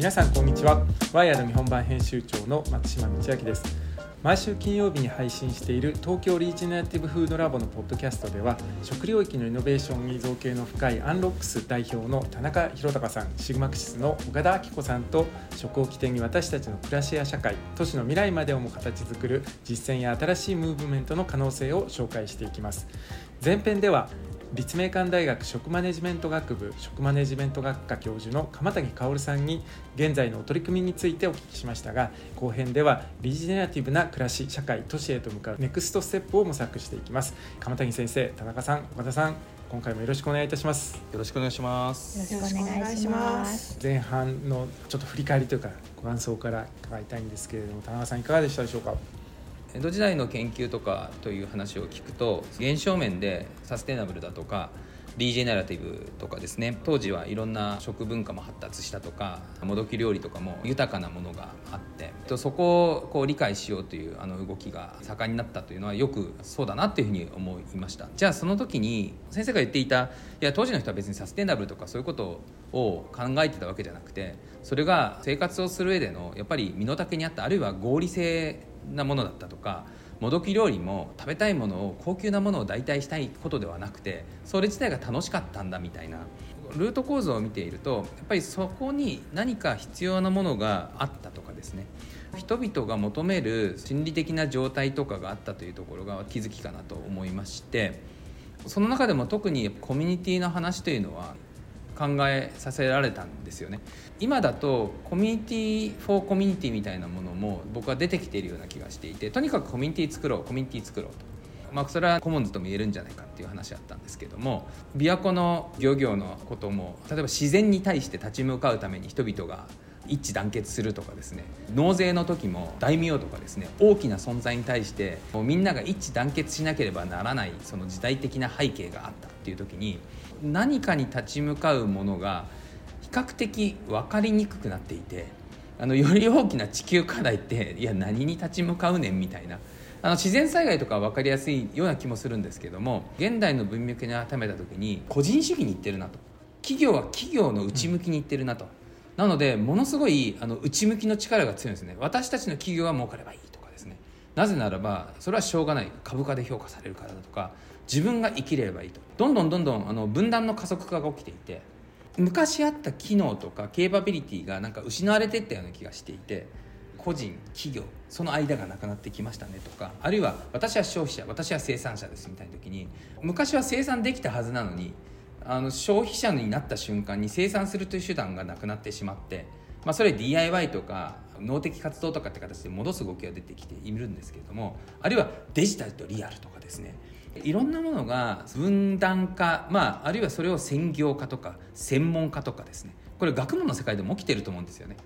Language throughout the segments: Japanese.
皆さんこんにちは。ワイヤード日本版編集長の松島道明です。毎週金曜日に配信している東京リージナリティブフードラボのポッドキャストでは食領域のイノベーションに造形の深いアンロックス代表の田中宏隆さんシグマクシスの岡田明子さんと食を起点に私たちの暮らしや社会都市の未来までをも形作る実践や新しいムーブメントの可能性を紹介していきます。前編では立命館大学食マネジメント学部食マネジメント学科教授の鎌谷薫さんに現在の取り組みについてお聞きしましたが後編ではリジェネラティブな暮らし社会都市へと向かうネクストステップを模索していきます。鎌谷先生田中さん岡田さん今回もよろしくお願いいたします。よろしくお願いします。よろしくお願いします。前半のちょっと振り返りというかご感想から伺いたいんですけれども田中さんいかがでしたでしょうか？江戸時代の研究とかという話を聞くと現象面でサステナブルだとかリージェネラティブとかですね当時はいろんな食文化も発達したとかもどき料理とかも豊かなものがあってそこをこう理解しようというあの動きが盛んになったというのはよくそうだなっていうふうに思いました。じゃあその時に先生が言っていたいや当時の人は別にサステナブルとかそういうことを考えてたわけじゃなくてそれが生活をする上でのやっぱり身の丈にあったあるいは合理性なものだったとかもどき料理も食べたいものを高級なものを代替したいことではなくてそれ自体が楽しかったんだみたいな。ルート構造を見ているとやっぱりそこに何か必要なものがあったとかですね。人々が求める心理的な状態とかがあったというところが気づきかなと思いましてその中でも特にコミュニティの話というのは考えさせられたんですよね今だとコミュニティフォーコミュニティみたいなものも僕は出てきているような気がしていてとにかくコミュニティ作ろうコミュニティ作ろうと。まあ、それはコモンズとも言えるんじゃないかっていう話あったんですけども琵琶湖の漁業のことも例えば自然に対して立ち向かうために人々が一致団結するとかですね納税の時も大名とかですね大きな存在に対してもうみんなが一致団結しなければならないその時代的な背景があったっていう時に何かに立ち向かうものが比較的分かりにくくなっていてあのより大きな地球課題っていや何に立ち向かうねんみたいな。あの自然災害とかは分かりやすいような気もするんですけども現代の文脈に当てはめた時に個人主義にいってるなと。企業は企業の内向きにいってるなと、なのでものすごいあの内向きの力が強いんですね。私たちの企業は儲かればいいとかですね。なぜならばそれはしょうがない。株価で評価されるからだとか自分が生きればいいと。どんどんどんどんあの分断の加速化が起きていて昔あった機能とかケーパビリティがなんか失われていったような気がしていて個人企業その間がなくなってきましたねとかあるいは私は消費者私は生産者ですみたいな時に昔は生産できたはずなのにあの消費者になった瞬間に生産するという手段がなくなってしまって、まあ、それ DIY とか脳的活動とかって形で戻す動きが出てきているんですけれどもあるいはデジタルとリアルとかですね。いろんなものが分断化、まあ、あるいはそれを専業化とか専門化とかですね。これ学問の世界でも起きてると思うんですよね。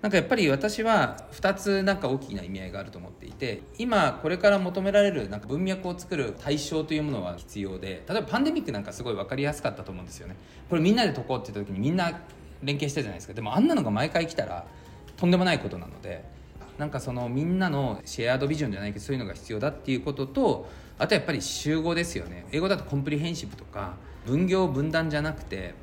なんかやっぱり私は2つなんか大きな意味合いがあると思っていて今これから求められるなんか文脈を作る対象というものは必要で例えばパンデミックなんかすごい分かりやすかったと思うんですよね。これみんなで解こうって言った時にみんな連携したじゃないですか。でもあんなのが毎回来たらとんでもないことなのでなんかそのみんなのシェアードビジョンじゃないけどそういうのが必要だっていうこととあとやっぱり集合ですよね。英語だとコンプリヘンシブとか分業分断じゃなくて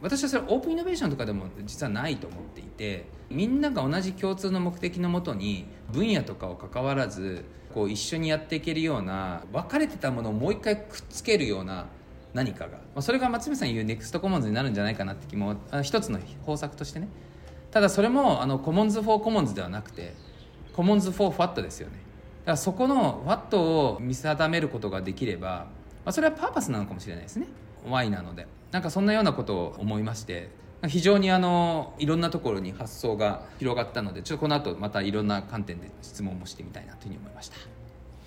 私はそれオープンイノベーションとかでも実はないと思っていてみんなが同じ共通の目的のもとに分野とかを関わらずこう一緒にやっていけるような分かれてたものをもう一回くっつけるような何かが、まあ、それが松見さん言う Next Commons になるんじゃないかなって気も一つの方策としてね。ただそれもあの commons for commons ではなくて commons for what ですよね。らそこのファットを見定めることができれば、まあ、それはパーパスなのかもしれないですね。Y なので。なんかそんなようなことを思いまして。非常にあのいろんなところに発想が広がったのでちょっとこの後またいろんな観点で質問もしてみたいなというふうに思いました。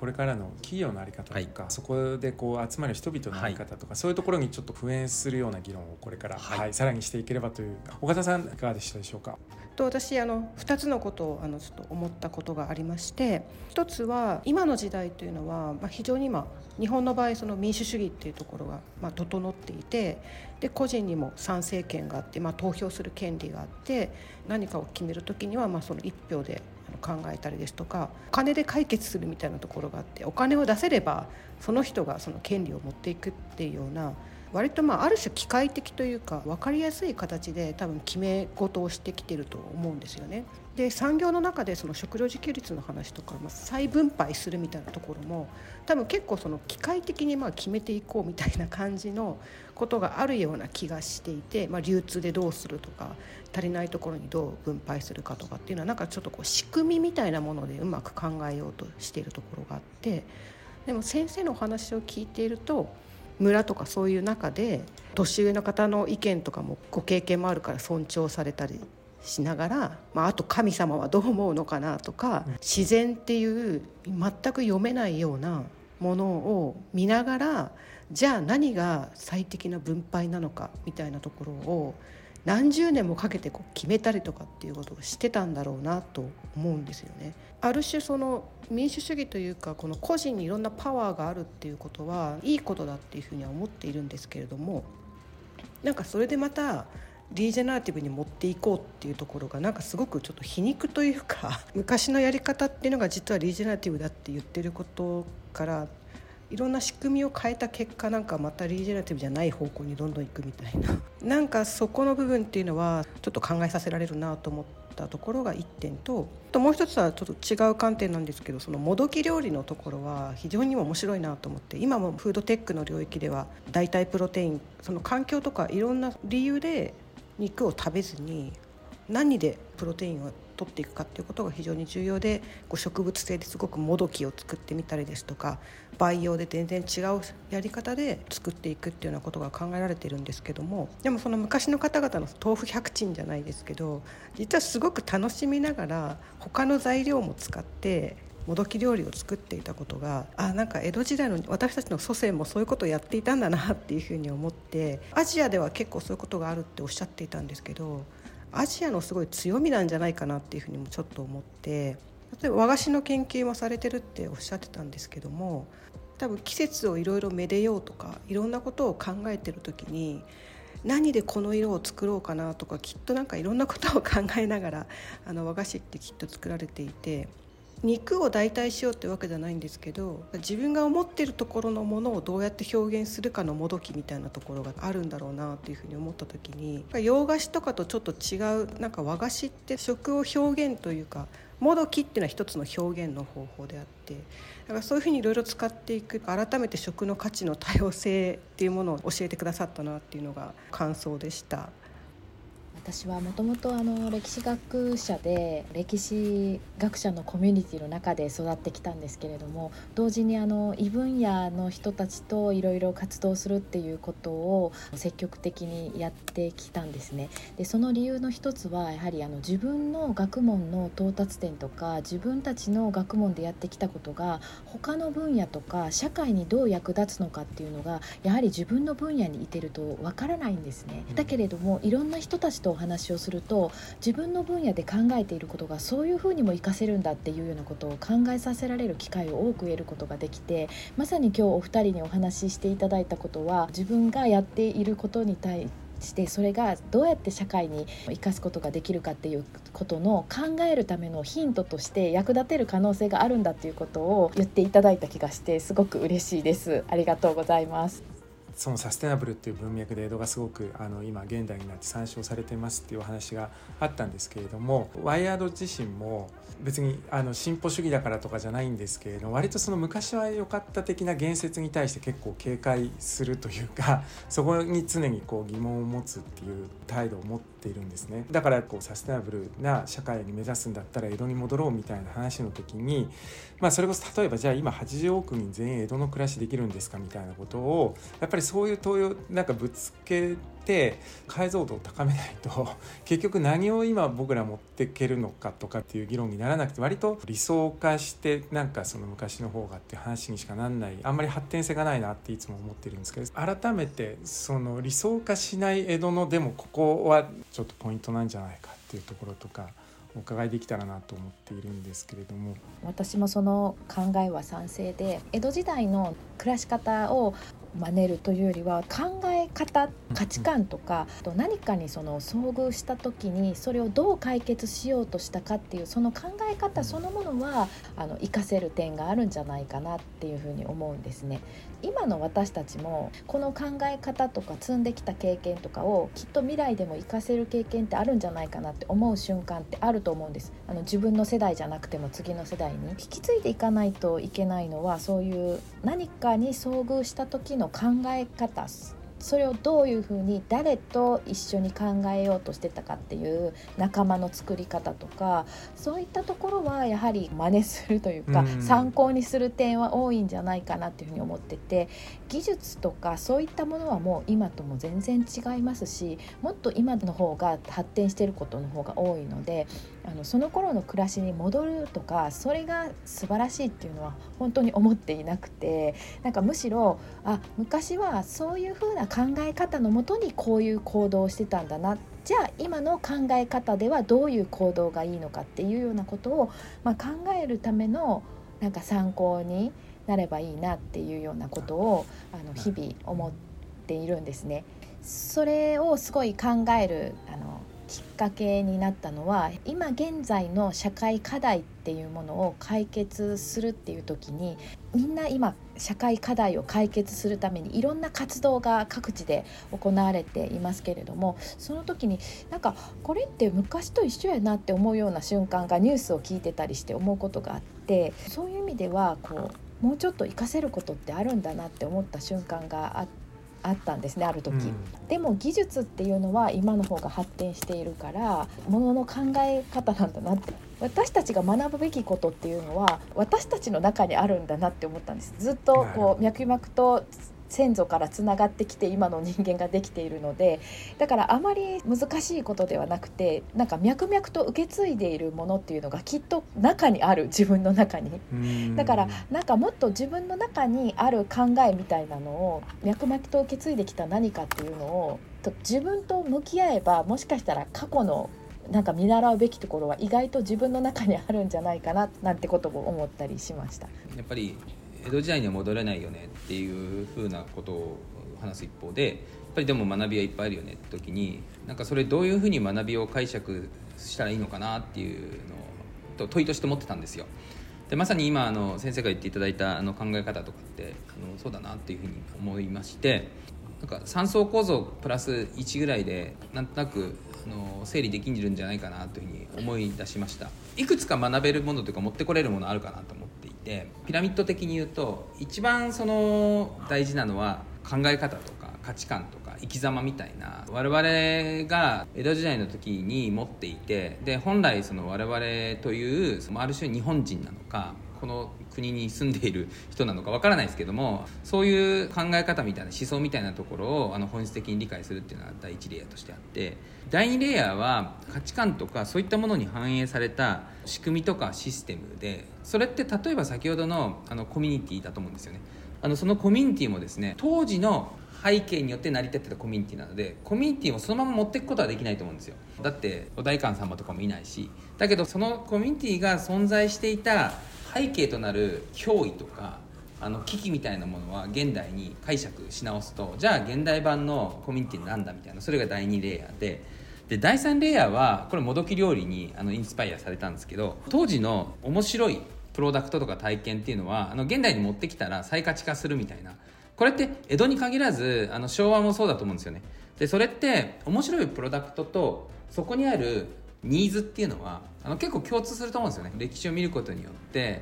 これからの企業の在り方とか、はい、そこでこう集まる人々の在り方とか、はい、そういうところにちょっと普遍するような議論をこれから、はい、はい、さらにしていければという岡田さんいかがでしたでしょうか？と私あの2つのことをあのちょっと思ったことがありまして一つは今の時代というのは、まあ、非常に今日本の場合その民主主義っていうところが、まあ、整っていてで個人にも参政権があって、まあ、投票する権利があって何かを決める時には、まあ、その1票で考えたりですとかお金で解決するみたいなところがあってお金を出せればその人がその権利を持っていくっていうような割とまあある種機械的というか分かりやすい形で多分決め事をしてきてると思うんですよね。で産業の中でその食料自給率の話とか、まあ、再分配するみたいなところも多分結構その機械的にまあ決めていこうみたいな感じのことがあるような気がしていて、まあ、流通でどうするとか足りないところにどう分配するかとかっていうのはなんかちょっとこう仕組みみたいなものでうまく考えようとしているところがあってでも先生のお話を聞いていると村とかそういう中で年上の方の意見とかもご経験もあるから尊重されたりしながら、まあ、あと神様はどう思うのかなとか自然っていう全く読めないようなものを見ながらじゃあ何が最適な分配なのかみたいなところを何十年もかけてこう決めたりとかっていうことをしてたんだろうなと思うんですよね。ある種その民主主義というかこの個人にいろんなパワーがあるっていうことはいいことだっていうふうには思っているんですけれどもなんかそれでまたリージェナラティブに持っていこうっていうところがなんかすごくちょっと皮肉というか 昔のやり方っていうのが実はリージェナラティブだって言ってることからいろんな仕組みを変えた結果なんかまたリージェナティブじゃない方向にどんどん行くみたいな。なんかそこの部分っていうのはちょっと考えさせられるなと思ったところが1点とともう一つはちょっと違う観点なんですけどそのもどき料理のところは非常にも面白いなと思って今もフードテックの領域では代替プロテインその環境とかいろんな理由で肉を食べずに何でプロテインを取っていくかっていうことが非常に重要でこう植物性ですごくもどきを作ってみたりですとか培養で全然違うやり方で作っていくっていうようなことが考えられてるんですけどもでもその昔の方々の豆腐百珍じゃないですけど実はすごく楽しみながら他の材料も使ってもどき料理を作っていたことがあなんか江戸時代の私たちの祖先もそういうことをやっていたんだなっていうふうに思ってアジアでは結構そういうことがあるっておっしゃっていたんですけどアジアのすごい強みなんじゃないかなっていうふうにもちょっと思って例えば和菓子の研究もされてるっておっしゃってたんですけども多分季節をいろいろめでようとかいろんなことを考えてる時に何でこの色を作ろうかなとかきっとなんかいろんなことを考えながらあの和菓子ってきっと作られていて肉を代替しようってわけじゃないんですけど自分が思ってるところのものをどうやって表現するかのもどきみたいなところがあるんだろうなっていうふうに思った時に洋菓子とかとちょっと違うなんか和菓子って食を表現というかもどきっていうのは一つの表現の方法であってだからそういうふうにいろいろ使っていく改めて食の価値の多様性っていうものを教えてくださったなっていうのが感想でした。私はもともと歴史学者で歴史学者のコミュニティの中で育ってきたんですけれども同時にあの異分野の人たちといろいろ活動するっていうことを積極的にやってきたんですね。でその理由の一つはやはりあの自分の学問の到達点とか自分たちの学問でやってきたことが他の分野とか社会にどう役立つのかっていうのがやはり自分の分野にいてるとわからないんですね。だけれどもいろんな人たちとお話をすると自分の分野で考えていることがそういうふうにも活かせるんだっていうようなことを考えさせられる機会を多く得ることができてまさに今日お二人にお話ししていただいたことは自分がやっていることに対してそれがどうやって社会に生かすことができるかっていうことの考えるためのヒントとして役立てる可能性があるんだっていうことを言っていただいた気がしてすごく嬉しいです。ありがとうございます。そのサステナブルっていう文脈で江戸がすごくあの今現代になって参照されてますっていうお話があったんですけれどもワイヤード自身も別にあの進歩主義だからとかじゃないんですけれど割とその昔は良かった的な言説に対して結構警戒するというか そこに常にこう疑問を持つっていう態度を持ってているんですね。だからこうサステナブルな社会に目指すんだったら江戸に戻ろうみたいな話の時にまあそれこそ例えばじゃあ今80億人全員江戸の暮らしできるんですかみたいなことをやっぱりそういう問いをなんかぶつけて解像度を高めないと 結局何を今僕ら持っていけるのかとかっていう議論にならなくて割と理想化してなんかその昔の方がっていう話にしかなんない。あんまり発展性がないなっていつも思ってるんですけど改めてその理想化しない江戸のでもここはちょっとポイントなんじゃないかっていうところとか。お伺いできたらなと思っているんですけれども私もその考えは賛成で江戸時代の暮らし方を真似るというよりは考え方価値観とか、と何かにその遭遇した時にそれをどう解決しようとしたかっていうその考え方そのものはあの活かせる点があるんじゃないかなっていうふうに思うんですね。今の私たちもこの考え方とか積んできた経験とかをきっと未来でも活かせる経験ってあるんじゃないかなって思う瞬間ってあると思うんです。あの自分の世代じゃなくても次の世代に。引き継いでいかないといけないのはそういう何かに遭遇した時の考え方それをどういうふうに誰と一緒に考えようとしてたかっていう仲間の作り方とかそういったところはやはり真似するというか、参考にする点は多いんじゃないかなっていうふうに思ってて技術とかそういったものはもう今とも全然違いますしもっと今の方が発展してることの方が多いのであのその頃の暮らしに戻るとかそれが素晴らしいっていうのは本当に思っていなくてなんかむしろあ昔はそういう風な考え方のもとにこういう行動をしてたんだなじゃあ今の考え方ではどういう行動がいいのかっていうようなことを、まあ、考えるためのなんか参考になればいいなっていうようなことをあの日々思っているんですね。それをすごい考えるあのきっかけになったのは今現在の社会課題っていうものを解決するっていう時にみんな今社会課題を解決するためにいろんな活動が各地で行われていますけれどもその時になんかこれって昔と一緒やなって思うような瞬間がニュースを聞いてたりして思うことがあってそういう意味ではこうもうちょっと活かせることってあるんだなって思った瞬間があって。あったんですねある時、うん、でも技術っていうのは今の方が発展しているからものの考え方なんだなって。私たちが学ぶべきことっていうのは私たちの中にあるんだなって思ったんです。ずっとこう脈々と先祖からつながってきて今の人間ができているのでだからあまり難しいことではなくてなんか脈々と受け継いでいるものっていうのがきっと中にある自分の中にだからなんかもっと自分の中にある考えみたいなのを脈々と受け継いできた何かっていうのを自分と向き合えばもしかしたら過去のなんか見習うべきところは意外と自分の中にあるんじゃないかななんてことを思ったりしました。やっぱり江戸時代には戻れないよねっていうふうなことを話す一方でやっぱりでも学びはいっぱいあるよねって時になんかそれどういうふうに学びを解釈したらいいのかなっていうのと問いとして持ってたんですよ。でまさに今あの先生が言っていただいたあの考え方とかってあのそうだなっていうふうに思いましてなんか3層構造プラス1ぐらいでなんとなくあの整理できるんじゃないかなというふうに思い出しましたいくつか学べるものというか持ってこれるものあるかなと思っってピラミッド的に言うと一番その大事なのは考え方とか価値観とか生き様みたいな我々が江戸時代の時に持っていてで本来その我々というある種日本人なのかこの国に住んでいる人なのかわからないですけどもそういう考え方みたいな思想みたいなところをあの本質的に理解するっていうのは第一レイヤーとしてあって第2レイヤーは価値観とかそういったものに反映された仕組みとかシステムでそれって例えば先ほどのあのコミュニティだと思うんですよね。あのそのコミュニティもですね当時の背景によって成り立ってたコミュニティなのでコミュニティをそのまま持っていくことはできないと思うんですよだってお代官様とかもいないしだけどそのコミュニティが存在していた背景となる脅威とかあの危機みたいなものは現代に解釈し直すとじゃあ現代版のコミュニティなんだみたいなそれが第2レイヤーでで第3レイヤーはこれもどき料理にあのインスパイアされたんですけど当時の面白いプロダクトとか体験っていうのはあの現代に持ってきたら再価値化するみたいなこれって江戸に限らずあの昭和もそうだと思うんですよね。でそれって面白いプロダクトとそこにあるニーズっていうのはあの結構共通すると思うんですよね。歴史を見ることによって、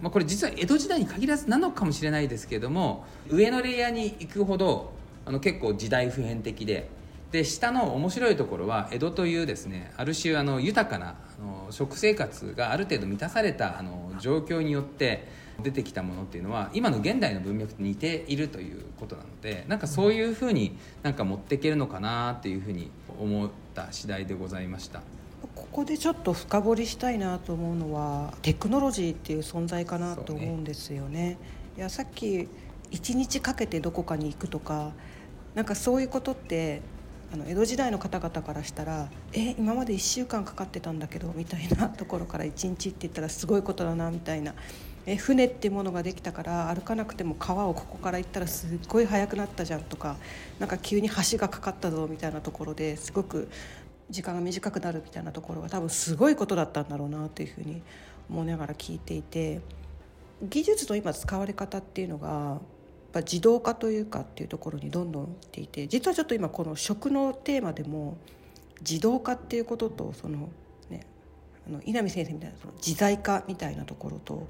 まあ、これ実は江戸時代に限らずなのかもしれないですけれども上のレイヤーに行くほどあの結構時代普遍的で。で下の面白いところは江戸というですねある種あの豊かなあの食生活がある程度満たされたあの状況によって出てきたものっていうのは今の現代の文脈と似ているということなのでなんかそういうふうになんか持っていけるのかなっていうふうに思った次第でございました。ここでちょっと深掘りしたいなと思うのはテクノロジーっていう存在かなと思うんですよね。ねいやさっき1日かけてどこかに行くとかなんかそういうことってあの江戸時代の方々からしたら「え今まで1週間かかってたんだけど」みたいなところから1日って言ったらすごいことだなみたいなえ船ってものができたから歩かなくても川をここから行ったらすっごい速くなったじゃんとかなんか急に橋がかかったぞみたいなところですごく時間が短くなるみたいなところが多分すごいことだったんだろうなというふうに思いながら聞いていて技術の今使われ方っていうのがぱ自動化というかっていうところにどんどんいっていて実はちょっと今この食のテーマでも自動化っていうこととその、ね、あの稲見先生みたいなその自在化みたいなところと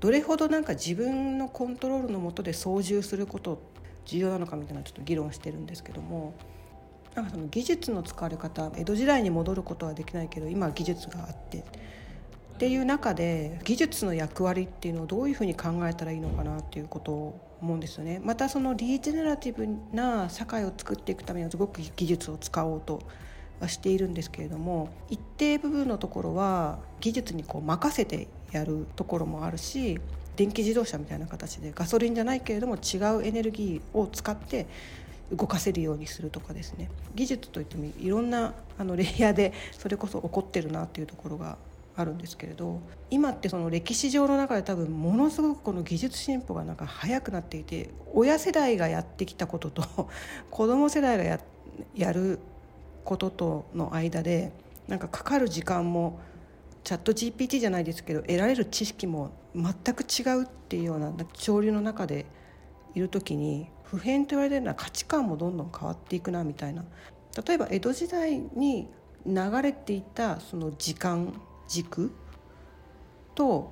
どれほどなんか自分のコントロールのもとで操縦すること重要なのかみたいなちょっと議論してるんですけどもなんかその技術の使われ方江戸時代に戻ることはできないけど今技術があってっていう中で技術の役割っていうのをどういうふうに考えたらいいのかなっていうことを思うんですよね。またそのリージェネラティブな社会を作っていくためにはすごく技術を使おうとはしているんですけれども一定部分のところは技術にこう任せてやるところもあるし電気自動車みたいな形でガソリンじゃないけれども違うエネルギーを使って動かせるようにするとかですね。技術といってもいろんなあのレイヤーでそれこそ起こってるなっていうところがあるんですけれど今ってその歴史上の中で多分ものすごくこの技術進歩がなんか早くなっていて親世代がやってきたことと 子供世代がややることとの間でなんかかかる時間もチャット GPT じゃないですけど得られる知識も全く違うっていうような潮流の中でいる時に普遍と言われてるのは価値観もどんどん変わっていくなみたいな。例えば江戸時代に流れていたその時間軸と、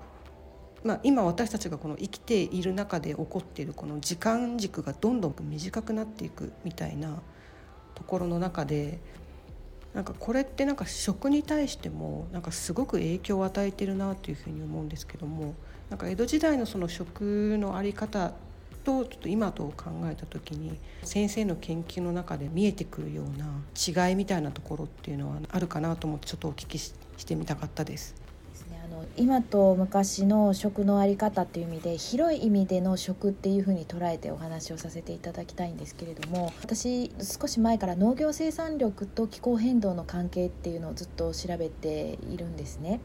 まあ、今私たちがこの生きている中で起こっているこの時間軸がどんどん短くなっていくみたいなところの中でなんかこれってなんか食に対してもなんかすごく影響を与えてるなというふうに思うんですけどもなんか江戸時代のその食の在り方とちょっと今と考えた時に先生の研究の中で見えてくるような違いみたいなところっていうのはあるかなと思ってちょっとお聞きしてみたかったです。今と昔の食の在り方っていう意味で広い意味での食っていうふうに捉えてお話をさせていただきたいんですけれども私少し前から農業生産力と気候変動の関係っていうのをずっと調べているんですね。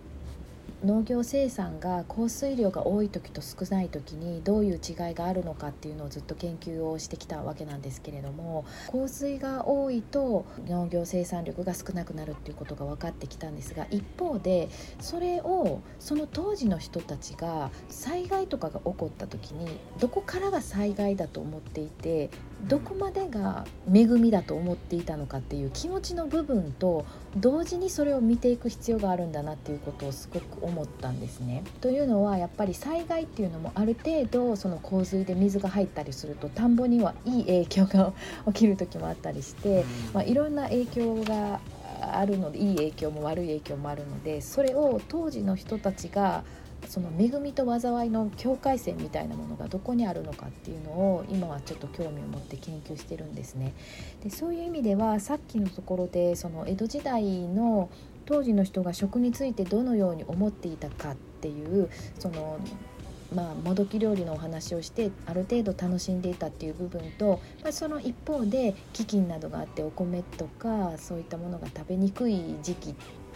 農業生産が降水量が多い時と少ない時にどういう違いがあるのかっていうのをずっと研究をしてきたわけなんですけれども降水が多いと農業生産力が少なくなるっていうことが分かってきたんですが一方でそれをその当時の人たちが災害とかが起こった時にどこからが災害だと思っていてどこまでが恵みだと思っていたのかっていう気持ちの部分と同時にそれを見ていく必要があるんだなっていうことをすごく思ったんですね。というのはやっぱり災害っていうのもある程度その洪水で水が入ったりすると田んぼにはいい影響が起きる時もあったりして、まあ、いろんな影響があるのでいい影響も悪い影響もあるのでそれを当時の人たちがその恵みと災いの境界線みたいなものがどこにあるのかっていうのを今はちょっと興味を持って研究してるんですね。でそういう意味ではさっきのところでその江戸時代の当時の人が食についてどのように思っていたかっていうそのまあ、もどき料理のお話をしてある程度楽しんでいたっていう部分と、まあ、その一方で飢饉などがあってお米とかそういったものが食べにくい時期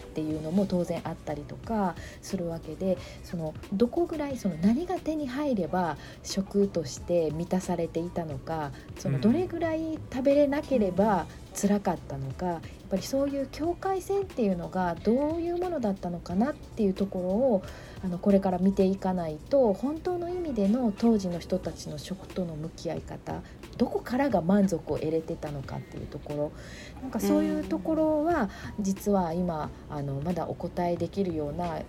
っていうのも当然あったりとかするわけでそのどこぐらいその何が手に入れば食として満たされていたのかそのどれぐらい食べれなければ辛かったのかやっぱりそういう境界線っていうのがどういうものだったのかなっていうところをあのこれから見ていかないと本当の意味での当時の人たちの食との向き合い方どこからが満足を得れてたのかっていうところなんかそういうところは実は今あのまだお答えできるような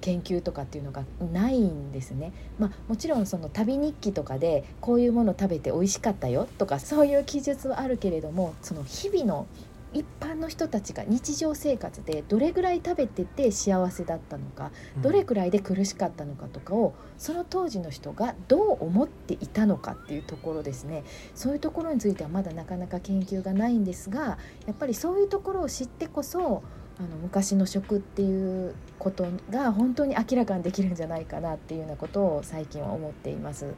研究とかっていうのがないんですね。まあ、もちろんその旅日記とかでこういうもの食べて美味しかったよとかそういう記述はあるけれどもその日々の一般の人たちが日常生活でどれぐらい食べてて幸せだったのかどれくらいで苦しかったのかとかをその当時の人がどう思っていたのかっていうところですねそういうところについてはまだなかなか研究がないんですがやっぱりそういうところを知ってこそあの昔の食っていうことが本当に明らかにできるんじゃないかなっていうようなことを最近は思っています。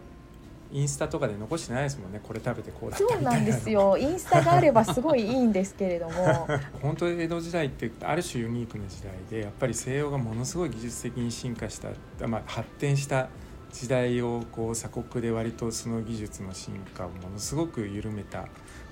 インスタとかで残してないですもんね。これ食べてこうだったそうなんですよインスタがあればすごいいいんですけれども。本当江戸時代ってある種ユニークな時代でやっぱり西洋がものすごい技術的に進化した、まあ、発展した時代をこう鎖国で割とその技術の進化をものすごく緩めた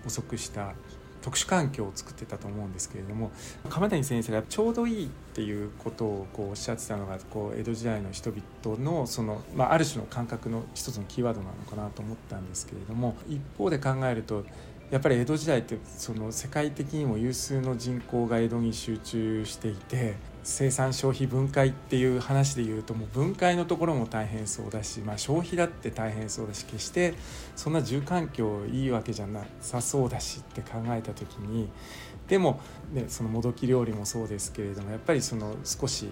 遅くした特殊環境を作ってたと思うんですけれども鎌谷先生がちょうどいいっていうことをこうおっしゃってたのがこう江戸時代の人々のその、まあ、ある種の感覚の一つのキーワードなのかなと思ったんですけれども一方で考えるとやっぱり江戸時代ってその世界的にも有数の人口が江戸に集中していて生産消費分解っていう話で言うともう分解のところも大変そうだし、まあ、消費だって大変そうだし決してそんな住環境いいわけじゃなさそうだしって考えた時にでも、ね、そのもどき料理もそうですけれどもやっぱりその少し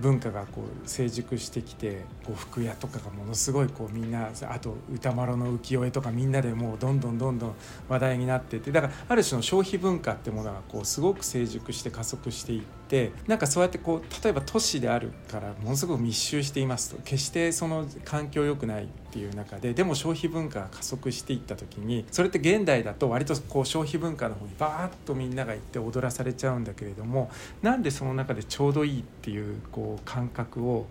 文化がこう成熟してきてこう服屋とかがものすごいこうみんなあと歌丸の浮世絵とかみんなでもうどんどんどんどん話題になっててだからある種の消費文化ってものがこうすごく成熟して加速していってなんかそうやってこう例えば都市であるからものすごく密集していますと。決してその環境良くないっていう中ででも消費文化が加速していった時にそれって現代だと割とこう消費文化の方にバーッとみんなが行って踊らされちゃうんだけれどもなんでその中でちょうどいいっていうこう感覚を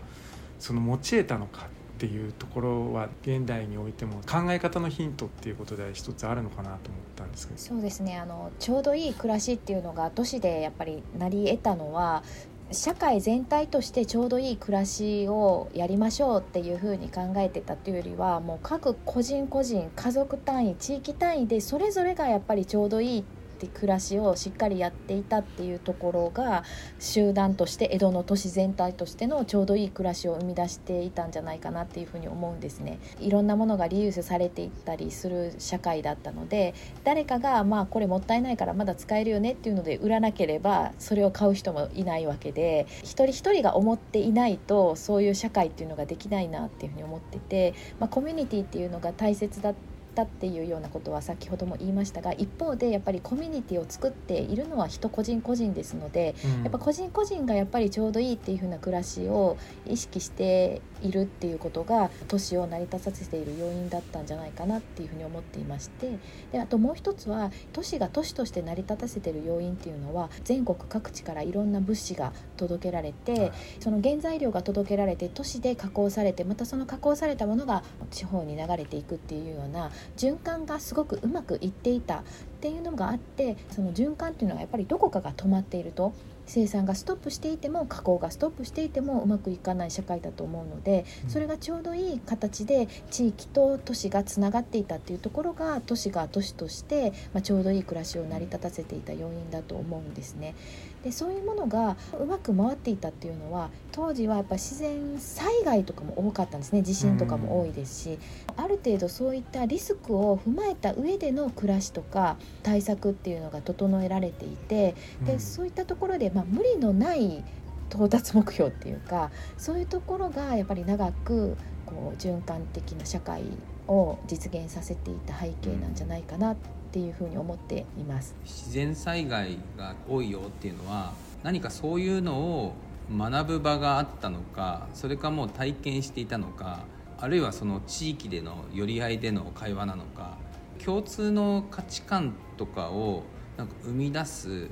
その持ち得たのかっていうところは現代においても考え方のヒントっていうことで一つあるのかなと思ったんですけど。そうですね。あのちょうどいい暮らしっていうのが都市でやっぱり成り得たのは社会全体としてちょうどいい暮らしをやりましょうっていうふうに考えてたというよりはもう各個人個人家族単位地域単位でそれぞれがやっぱりちょうどいいって暮らしをしっかりやっていたっていうところが集団として江戸の都市全体としてのちょうどいい暮らしを生み出していたんじゃないかなっていうふうに思うんですね。いろんなものがリユースされていったりする社会だったので誰かがまあこれもったいないからまだ使えるよねっていうので売らなければそれを買う人もいないわけで一人一人が思っていないとそういう社会っていうのができないなっていうふうに思ってて、まあ、コミュニティっていうのが大切だってったっていうようなことは先ほども言いましたが一方でやっぱりコミュニティを作っているのは人個人個人ですので、うん、やっぱ個人個人がやっぱりちょうどいいっていう風な暮らしを意識しているっていうことが都市を成り立たせている要因だったんじゃないかなっていうふうに思っていましてであともう一つは都市が都市として成り立たせている要因っていうのは全国各地からいろんな物資が届けられて、はい、その原材料が届けられて都市で加工されてまたその加工されたものが地方に流れていくっていうような循環がすごくうまくいっていたっていうのがあってその循環っていうのはやっぱりどこかが止まっていると生産がストップしていても加工がストップしていてもうまくいかない社会だと思うのでそれがちょうどいい形で地域と都市がつながっていたっていうところが都市が都市として、まあ、ちょうどいい暮らしを成り立たせていた要因だと思うんですね。でそういうものがうまく回っていたっていうのは当時はやっぱ自然災害とかも多かったんですね。地震とかも多いですし、ある程度そういったリスクを踏まえた上での暮らしとか対策っていうのが整えられていてでそういったところで、まあ、無理のない到達目標っていうかそういうところがやっぱり長くこう循環的な社会を実現させていた背景なんじゃないかなってていうふうに思っています。自然災害が多いよっていうのは何かそういうのを学ぶ場があったのかそれかもう体験していたのかあるいはその地域での寄り合いでの会話なのか共通の価値観とかをなんか生み出す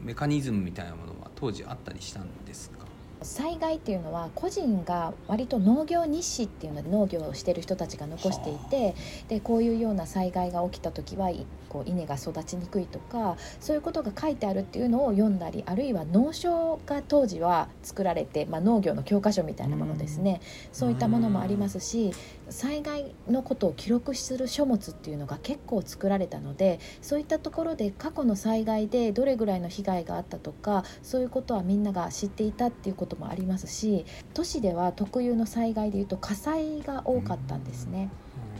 メカニズムみたいなものは当時あったりしたんですか？災害っていうのは個人が割と農業日誌っていうので農業をしてる人たちが残していてでこういうような災害が起きた時はこう稲が育ちにくいとかそういうことが書いてあるっていうのを読んだりあるいは農書が当時は作られて、まあ、農業の教科書みたいなものですね。そういったものもありますし災害のことを記録する書物っていうのが結構作られたのでそういったところで過去の災害でどれぐらいの被害があったとかそういうことはみんなが知っていたっていうこともありますし都市では特有の災害でいうと火災が多かったんですね。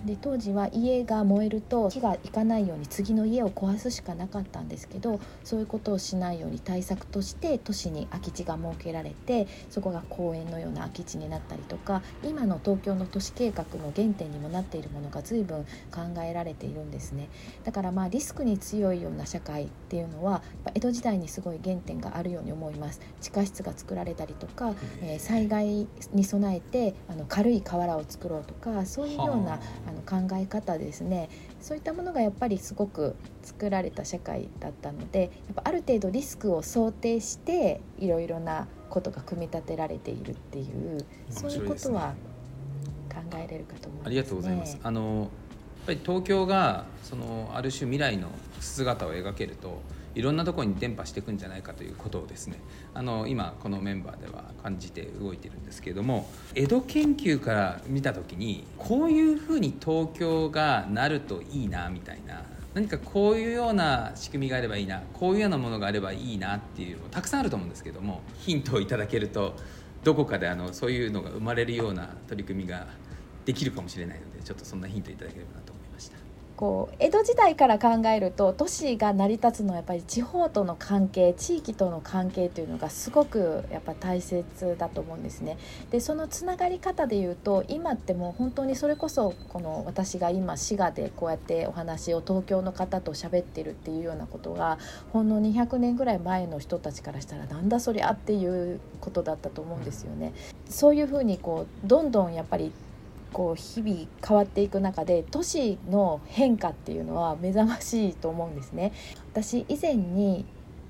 で当時は家が燃えると火がいかないように次の家を壊すしかなかったんですけどそういうことをしないように対策として都市に空き地が設けられてそこが公園のような空き地になったりとか今の東京の都市計画の原点にもなっているものが随分考えられているんですね。だからまあリスクに強いような社会っていうのは江戸時代にすごい原点があるように思います。地下室が作られたりとか、えー、災害に備えてあの軽い瓦を作ろうとかそういうようなあのの考え方ですね。そういったものがやっぱりすごく作られた社会だったのでやっぱある程度リスクを想定していろいろなことが組み立てられているっていう、そういうことは考えれるかと思います、ね、ありがとうございます。あのやっぱり東京がそのある種未来の姿を描けるといろんなところに伝播していくんじゃないかということをですねあの今このメンバーでは感じて動いてるんですけれども江戸研究から見た時にこういうふうに東京がなるといいなみたいな何かこういうような仕組みがあればいいなこういうようなものがあればいいなっていうのたくさんあると思うんですけどもヒントをいただけるとどこかであのそういうのが生まれるような取り組みができるかもしれないのでちょっとそんなヒントいただければなと。こう江戸時代から考えると都市が成り立つのはやっぱり地方との関係地域との関係というのがすごくやっぱ大切だと思うんですね。でそのつながり方でいうと今ってもう本当にそれこそこの私が今滋賀でこうやってお話を東京の方と喋ってるっていうようなことがほんの200年ぐらい前の人たちからしたらなんだそりゃっていうことだったと思うんですよね。そういうふうにこうどんどんやっぱりこう日々変わっていく中で都市の変化っていうのは目覚ましいと思うんですね。私以前に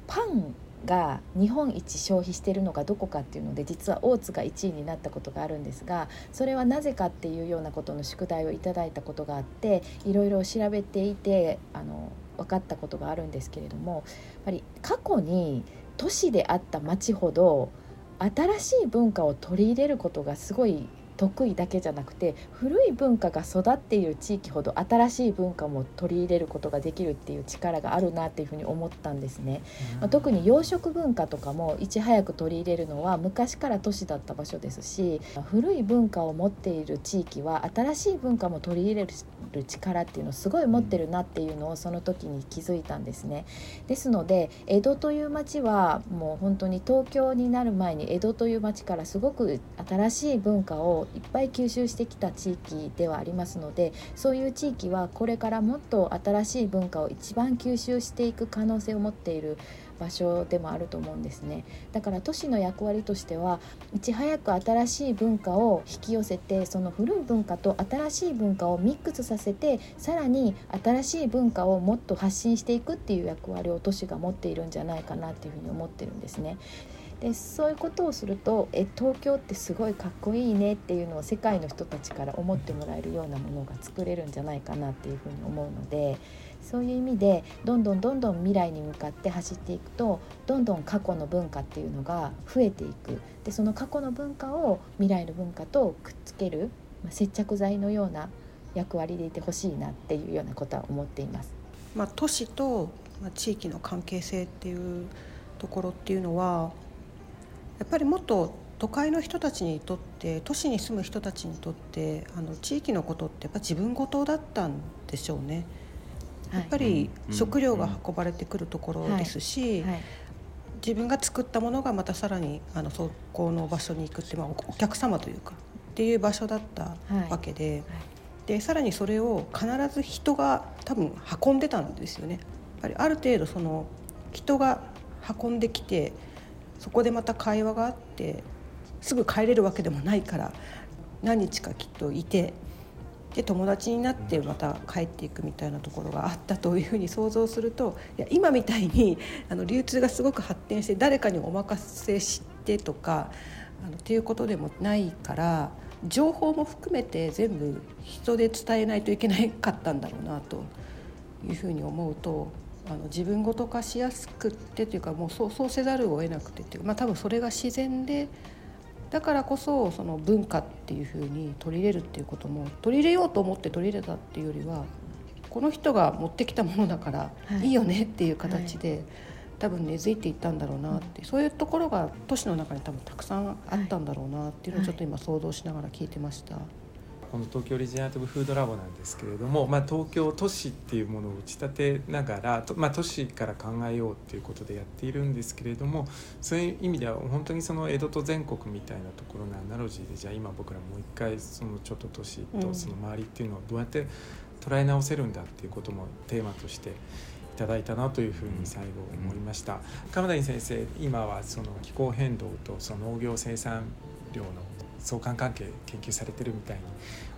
パンが日本一消費してるのがどこかっていうので実は大津が1位になったことがあるんですがそれはなぜかっていうようなことの宿題をいただいたことがあっていろいろ調べていてあの分かったことがあるんですけれどもやっぱり過去に都市であった町ほど新しい文化を取り入れることがすごい得意だけじゃなくて古い文化が育っている地域ほど新しい文化も取り入れることができるっていう力があるなっていうふうに思ったんですね、まあ、特に洋食文化とかもいち早く取り入れるのは昔から都市だった場所ですし古い文化を持っている地域は新しい文化も取り入れる力っていうのをすごい持ってるなっていうのをその時に気づいたんですね。ですので江戸という町はもう本当に東京になる前に江戸という町からすごく新しい文化をいっぱい吸収してきた地域ではありますのでそういう地域はこれからもっと新しい文化を一番吸収していく可能性を持っている場所でもあると思うんですねだから都市の役割としてはいち早く新しい文化を引き寄せてその古い文化と新しい文化をミックスさせてさらに新しい文化をもっと発信していくっていう役割を都市が持っているんじゃないかなっていうふうに思ってるんですね。でそういうことをするとえ東京ってすごいかっこいいねっていうのを世界の人たちから思ってもらえるようなものが作れるんじゃないかなっていうふうに思うのでそういう意味でどんどんどんどん未来に向かって走っていくとどんどん過去の文化っていうのが増えていくでその過去の文化を未来の文化とくっつける、まあ、接着剤のような役割でいてほしいなっていうようなことは思っています。まあ、都市と地域の関係性っていうところっていうのはやっぱりもっと都会の人たちにとって都市に住む人たちにとってあの地域のことってやっぱ自分事だったんでしょうね。やっぱり食料が運ばれてくるところですし、自分が作ったものがまたさらにあのそこの場所に行くって、まあ、お客様というかっていう場所だったわけで,、でさらにそれを必ず人が多分運んでたんですよね。やっぱりある程度その人が運んできてそこでまた会話があってすぐ帰れるわけでもないから何日かきっといてで友達になってまた帰っていくみたいなところがあったというふうに想像するといや今みたいにあの流通がすごく発展して誰かにお任せしてとかあのっていうことでもないから情報も含めて全部人で伝えないといけなかったんだろうなというふうに思うとあの自分ごと化しやすくってというかもうそうそうせざるを得なくてっていうまあ多分それが自然でだからこそその文化っていうふうに取り入れるっていうことも取り入れようと思って取り入れたっていうよりはこの人が持ってきたものだからいいよねっていう形で、多分根付いていったんだろうなって、そういうところが都市の中に多分たくさんあったんだろうなっていうのをちょっと今想像しながら聞いてました。この東京オリジナリティブフードラボなんですけれども、まあ、東京都市っていうものを打ち立てながら、まあ、都市から考えようっていうことでやっているんですけれどもそういう意味では本当にその江戸と全国みたいなところのアナロジーでじゃあ今僕らもう一回そのちょっと都市とその周りっていうのをどうやって捉え直せるんだっていうこともテーマとしていただいたなというふうに最後思いました。鎌谷先生今はその気候変動とその農業生産量の相関関係研究されてるみたいに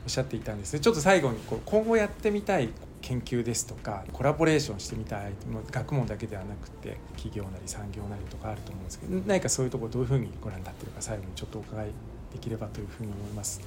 おっしゃっていたんですちょっと最後にこう今後やってみたい研究ですとかコラボレーションしてみたい学問だけではなくて企業なり産業なりとかあると思うんですけど何かそういうところどういうふうにご覧になってるか最後にちょっとお伺いできればというふうに思います。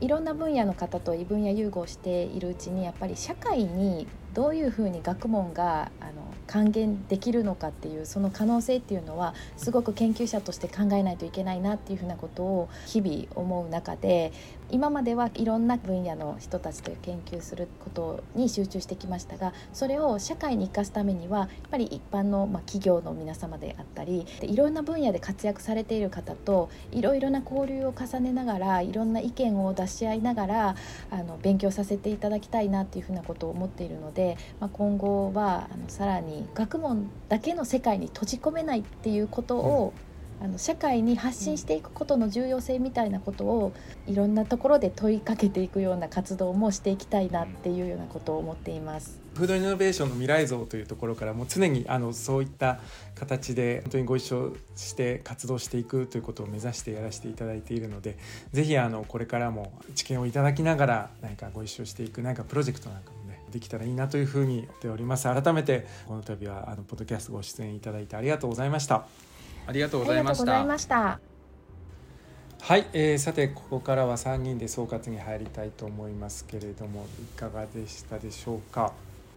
いろんな分野の方と異分野融合しているうちにやっぱり社会にどういうふうに学問があの還元できるのかっていうその可能性っていうのはすごく研究者として考えないといけないなっていうふうなことを日々思う中で今まではいろんな分野の人たちと研究することに集中してきましたがそれを社会に生かすためにはやっぱり一般の、ま、企業の皆様であったりいろんな分野で活躍されている方といろいろな交流を重ねながらいろんな意見を出し合いながらあの勉強させていただきたいなっていうふうなことを思っているので、まあ、今後はあのさらに学問だけの世界に閉じ込めないっていうことを、うんあの社会に発信していくことの重要性みたいなことをいろんなところで問いかけていくような活動もしていきたいなっていうようなことを思っています。フードイノベーションの未来像というところからも常にあのそういった形で本当にご一緒して活動していくということを目指してやらせていただいているのでぜひあのこれからも知見をいただきながら何かご一緒していく何かプロジェクトなんかもねできたらいいなというふうに思っております。改めてこの度はあのポッドキャストご出演いただいてありがとうございました。ありがとうございました。はい、えー、さてここからは3人で総括に入りたいと思いますけれどもいかがでしたでしょうか？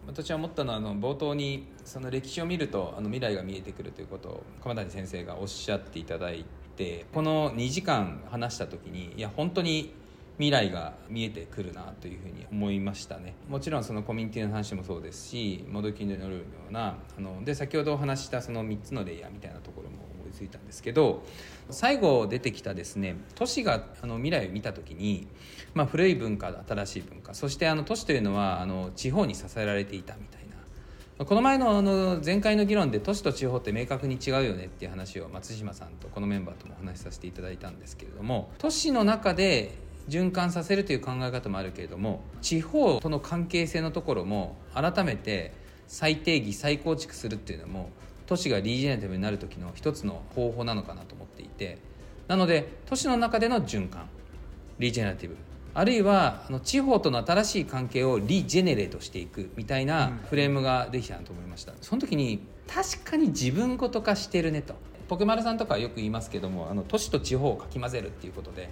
私は思ったのはあの冒頭にその歴史を見るとあの未来が見えてくるということを鎌谷先生がおっしゃっていただいてこの2時間話した時にいや本当に未来が見えてくるなというふうに思いましたね。もちろんそのコミュニティの話もそうですしもどきに乗るようなあので先ほどお話したその3つのレイヤーみたいなところも思いついたんですけど最後出てきたですね都市があの未来を見た時に、まあ、古い文化新しい文化そしてあの都市というのはあの地方に支えられていたみたいな。この前のあの前回の議論で都市と地方って明確に違うよねっていう話を松島さんとこのメンバーともお話しさせていただいたんですけれども都市の中で循環させるという考え方もあるけれども地方との関係性のところも改めて再定義再構築するっていうのも都市がリージェネティブになる時の一つの方法なのかなと思っていてなので都市の中での循環リージェネラティブあるいはあの地方との新しい関係をリジェネレートしていくみたいなフレームができたなと思いました、うん、その時に確かに自分ごと化してるねと。ポケマルさんとかよく言いますけどもあの都市と地方をかき混ぜるっていうことで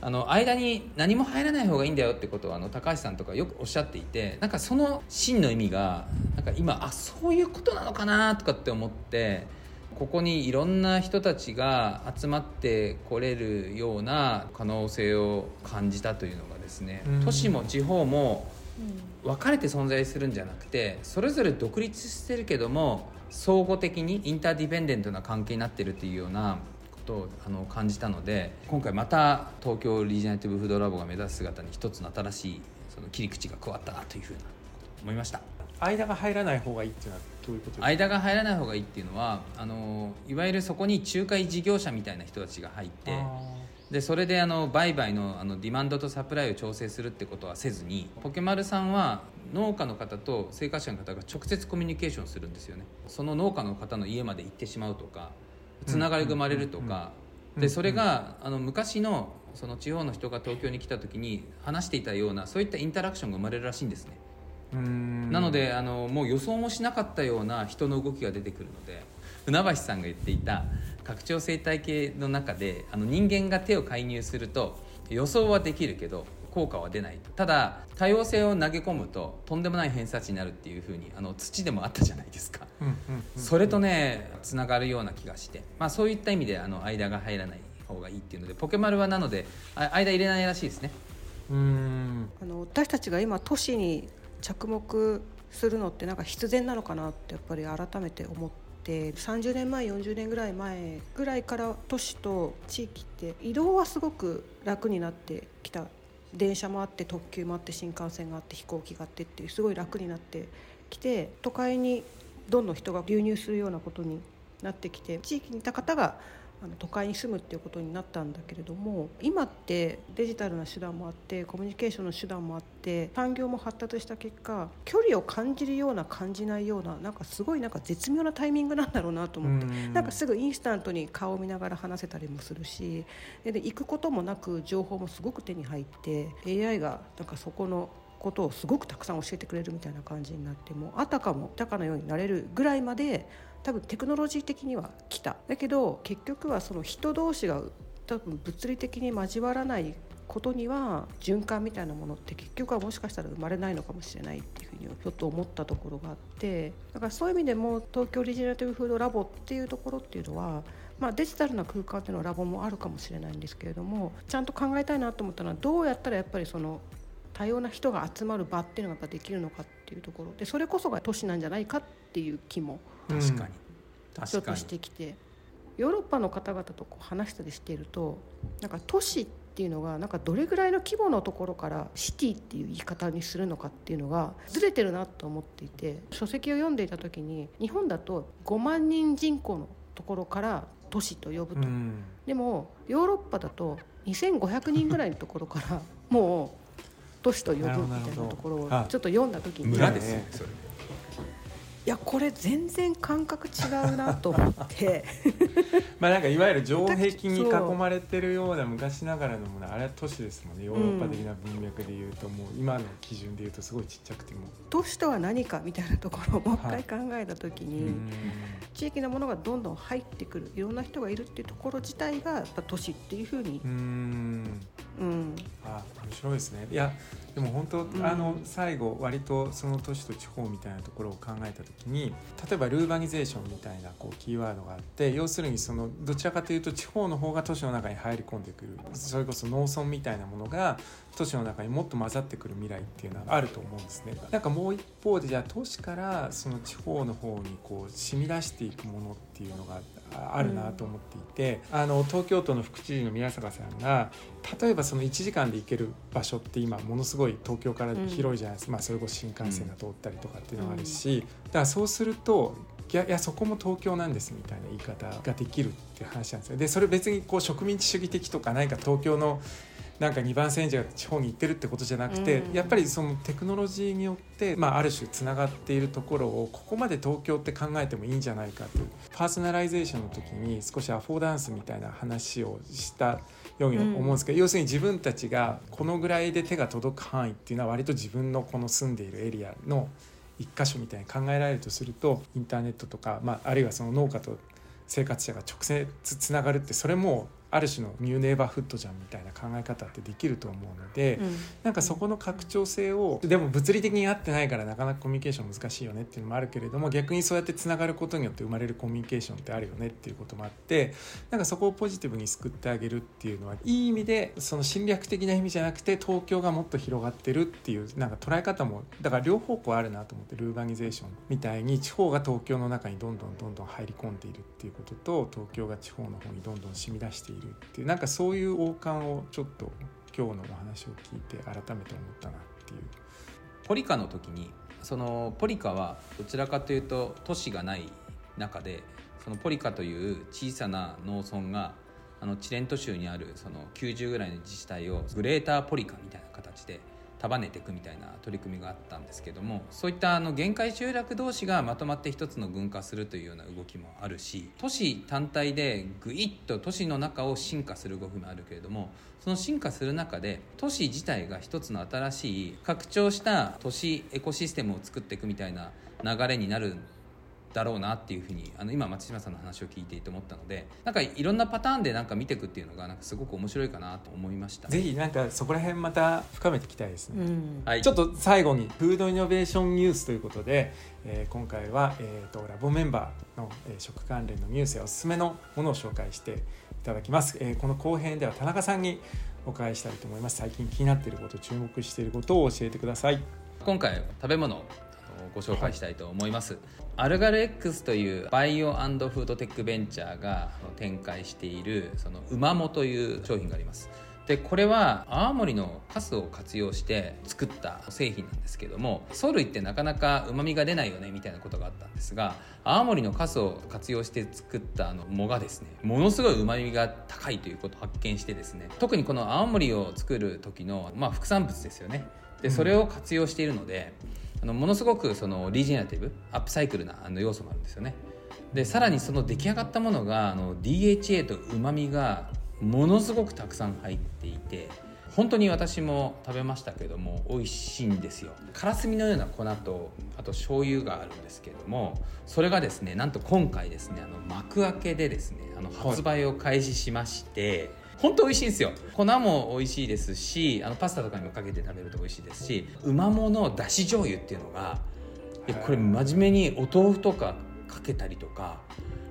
あの間に何も入らない方がいいんだよってことをあの高橋さんとかよくおっしゃっていてなんかその真の意味がなんか今あそういうことなのかなとかって思ってここにいろんな人たちが集まってこれるような可能性を感じたというのがですね、都市も地方も分かれて存在するんじゃなくてそれぞれ独立してるけども相互的にインターディペンデントな関係になってるっていうようなとあの感じたので今回また東京リージナリティブフードラボが目指す姿に一つの新しいその切り口が加わったなというふうな思いました。間が入らない方がいいっていうのはどういうことですか？間が入らない方がいいっていうのはあのいわゆるそこに仲介事業者みたいな人たちが入ってでそれであの売買のあのディマンドとサプライを調整するってことはせずにポケマルさんは農家の方と生活者の方が直接コミュニケーションするんですよね。その農家の方の家まで行ってしまうとかつながりが生まれるとか、でそれがあの昔のその地方の人が東京に来た時に話していたようなそういったインタラクションが生まれるらしいんですね。なのであのもう予想もしなかったような人の動きが出てくるので船橋さんが言っていた拡張生態系の中であの人間が手を介入すると予想はできるけど効果は出ないただ多様性を投げ込むととんでもない偏差値になるっていうふうにあの土でもあったじゃないですか、それとねつながるような気がして、まあ、そういった意味であの間が入らない方がいいっていうのでポケマルはなので間入れないらしいですね。うん。あの私たちが今都市に着目するのってなんか必然なのかなってやっぱり改めて思って30年前40年ぐらい前ぐらいから都市と地域って移動はすごく楽になってきた電車もあって特急もあって新幹線があって飛行機があってっていうすごい楽になってきて都会にどんどん人が流入するようなことになってきて地域にいた方があの都会に住むっていうことになったんだけれども今ってデジタルな手段もあってコミュニケーションの手段もあって産業も発達した結果距離を感じるような感じないようななんかすごいなんか絶妙なタイミングなんだろうなと思ってなんかすぐインスタントに顔を見ながら話せたりもするしで行くこともなく情報もすごく手に入って AI がなんかそこのことをすごくたくさん教えてくれるみたいな感じになってもあたかもたかのようになれるぐらいまで多分テクノロジー的には来た。だけど結局はその人同士が多分物理的に交わらないことには循環みたいなものって結局はもしかしたら生まれないのかもしれないっていうふうにちょっと思ったところがあってだからそういう意味でも東京オリジナリティブフードラボっていうところっていうのはまあ、デジタルな空間っていうのはラボもあるかもしれないんですけれどもちゃんと考えたいなと思ったのはどうやったらやっぱりその多様な人が集まる場っていうのができるのかっていうところ。でそれこそが都市なんじゃないかっていう気も確かに。ちょっとしてきてヨーロッパの方々とこう話したりしているとなんか都市っていうのがなんかどれぐらいの規模のところからシティっていう言い方にするのかっていうのがずれてるなと思っていて書籍を読んでいた時に日本だと5万人人口のところから都市と呼ぶと、うん、でもヨーロッパだと2500人ぐらいのところからもう都市と呼ぶみたいなところをちょっと読んだ時に村ですねそれいやこれ全然感覚違うなと思って。まあなんかいわゆる城壁に囲まれてるような昔ながらのものあれは都市ですもんね。ヨーロッパ的な文脈でいうと、もう今の基準でいうとすごいちっちゃくても都市とは何かみたいなところをもう一回考えた時に、はい、地域のものがどんどん入ってくるいろんな人がいるっていうところ自体がやっぱ都市っていうふうにうん。うん、あ面白いですね。いやでも本当、うん、あの最後割とその都市と地方みたいなところを考えた時に例えばルーバニゼーションみたいなこうキーワードがあって要するにそのどちらかというと地方の方が都市の中に入り込んでくる。それこそ農村みたいなものが都市の中にもっと混ざってくる未来っていうのはあると思うんですね。なんかもう一方でじゃあ都市からその地方の方にこう染み出していくものっていうのがあるなと思っていて、うん、あの東京都の副知事の宮坂さんが例えばその1時間で行ける場所って今ものすごい東京から広いじゃないですか、うん、まあ、それこそ新幹線が通ったりとかっていうのがあるし、だからそうするといやいやそこも東京なんですみたいな言い方ができるっていう話なんですよ。でそれ別にこう植民地主義的とか何か東京のなんか2番煎じが地方に行ってるってことじゃなくて、うん、やっぱりそのテクノロジーによって、まあ、ある種つながっているところをここまで東京って考えてもいいんじゃないかという。パーソナライゼーションの時に少しアフォーダンスみたいな話をしたように思うんですけど、うん、要するに自分たちがこのぐらいで手が届く範囲っていうのは割と自分のこの住んでいるエリアの一箇所みたいに考えられるとするとインターネットとか、まあ、あるいはその農家と生活者が直接つながるってそれもある種の new neighborhood じゃんみたいな考え方ってできると思うので、うん、なんかそこの拡張性をでも物理的に合ってないからなかなかコミュニケーション難しいよねっていうのもあるけれども逆にそうやってつながることによって生まれるコミュニケーションってあるよねっていうこともあってなんかそこをポジティブに救ってあげるっていうのはいい意味でその侵略的な意味じゃなくて東京がもっと広がってるっていうなんか捉え方もだから両方向あるなと思ってルーバニゼーションみたいに地方が東京の中にどんどんどんどん入り込んでいるっていうことと東京が地方の方にどんどん染み出しているいるっていうなんかそういう王冠をちょっと今日のお話を聞いて改めて思ったなっていう。ポリカの時にそのポリカはどちらかというと都市がない中でそのポリカという小さな農村があのチレント州にあるその90ぐらいの自治体をグレーターポリカみたいな形で束ねていくみたいな取り組みがあったんですけどもそういったあの限界集落同士がまとまって一つの軍化するというような動きもあるし都市単体でぐいっと都市の中を進化する動きもあるけれどもその進化する中で都市自体が一つの新しい拡張した都市エコシステムを作っていくみたいな流れになるだろうなっていうふうにあの今松島さんの話を聞いていて思ったのでなんかいろんなパターンでなんか見ていくっていうのがなんかすごく面白いかなと思いました。ぜひなんかそこら辺また深めていきたいですね、うん、はい、ちょっと最後にフードイノベーションニュースということで、えー、今回は、えーと、ラボメンバーの、えー、食関連のニュースやおすすめのものを紹介していただきます、えー、この後編では田中さんにお伺いしたいと思います。最近気になっていること注目していることを教えてください。今回食べ物ご紹介したいと思います、はい、アルガル X というバイオフードテックベンチャーが展開しているそのうまもという商品があります。でこれは青森のカスを活用して作った製品なんですけどもソ類ってなかなかうまみが出ないよねみたいなことがあったんですが青森のカスを活用して作ったあの藻がですねものすごいうまみが高いということを発見してですね特にこの青森を作る時の、まあ、副産物ですよね。でそれを活用しているので、うんあのものすごくそのリジェネラティブアップサイクルなあの要素もあるんですよね。でさらにその出来上がったものがあの DHA とうまみがものすごくたくさん入っていて本当に私も食べましたけども美味しいんですよ。からすみのような粉とあと醤油があるんですけどもそれがですねなんと今回ですねあの幕開けでですねあの発売を開始しまして、本当美味しいんですよ。粉も美味しいですしあのパスタとかにもかけて食べると美味しいですしうまものだし醤油っていうのがいやこれ真面目にお豆腐とかかけたりとか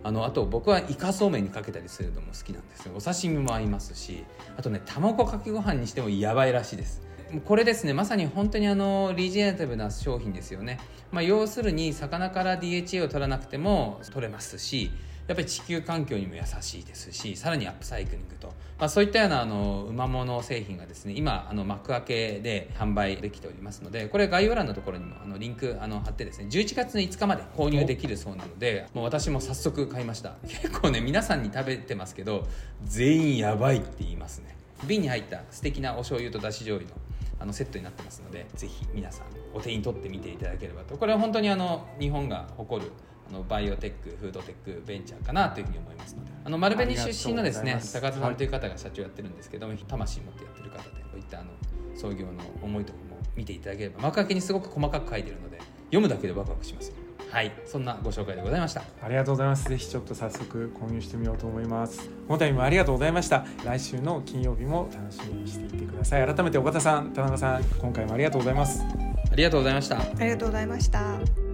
あのあと僕はイカそうめんにかけたりするのも好きなんですよ。お刺身も合いますしあとね卵かけご飯にしてもやばいらしいです。これですねまさに本当にあのリージェネラティブな商品ですよね、まあ、要するに魚から DHA を取らなくても取れますしやっぱり地球環境にも優しいですしさらにアップサイクリングと、まあ、そういったようなあのうま物製品がですね今あの幕開けで販売できておりますのでこれ概要欄のところにもあのリンクあの貼ってですね11月の5日まで購入できるそうなのでもう私も早速買いました。結構ね皆さんに食べてますけど全員やばいって言いますね。瓶に入った素敵なお醤油とだし醤油のあのセットになってますのでぜひ皆さんお手に取ってみていただければと。これは本当にあの日本が誇るあのバイオテックフードテックベンチャーかなというふうに思いますので。あの丸紅出身のですね高津さんという方が社長やってるんですけども、はい、魂持ってやってる方でこういったあの創業の思いとかも見ていただければ幕開けにすごく細かく書いてるので読むだけでワクワクしますはい。そんなご紹介でございました。ありがとうございます。ぜひちょっと早速購入してみようと思います。今回もありがとうございました。来週の金曜日も楽しみにしていてください。改めて岡田さん田中さん今回もありがとうございます。ありがとうございました。ありがとうございました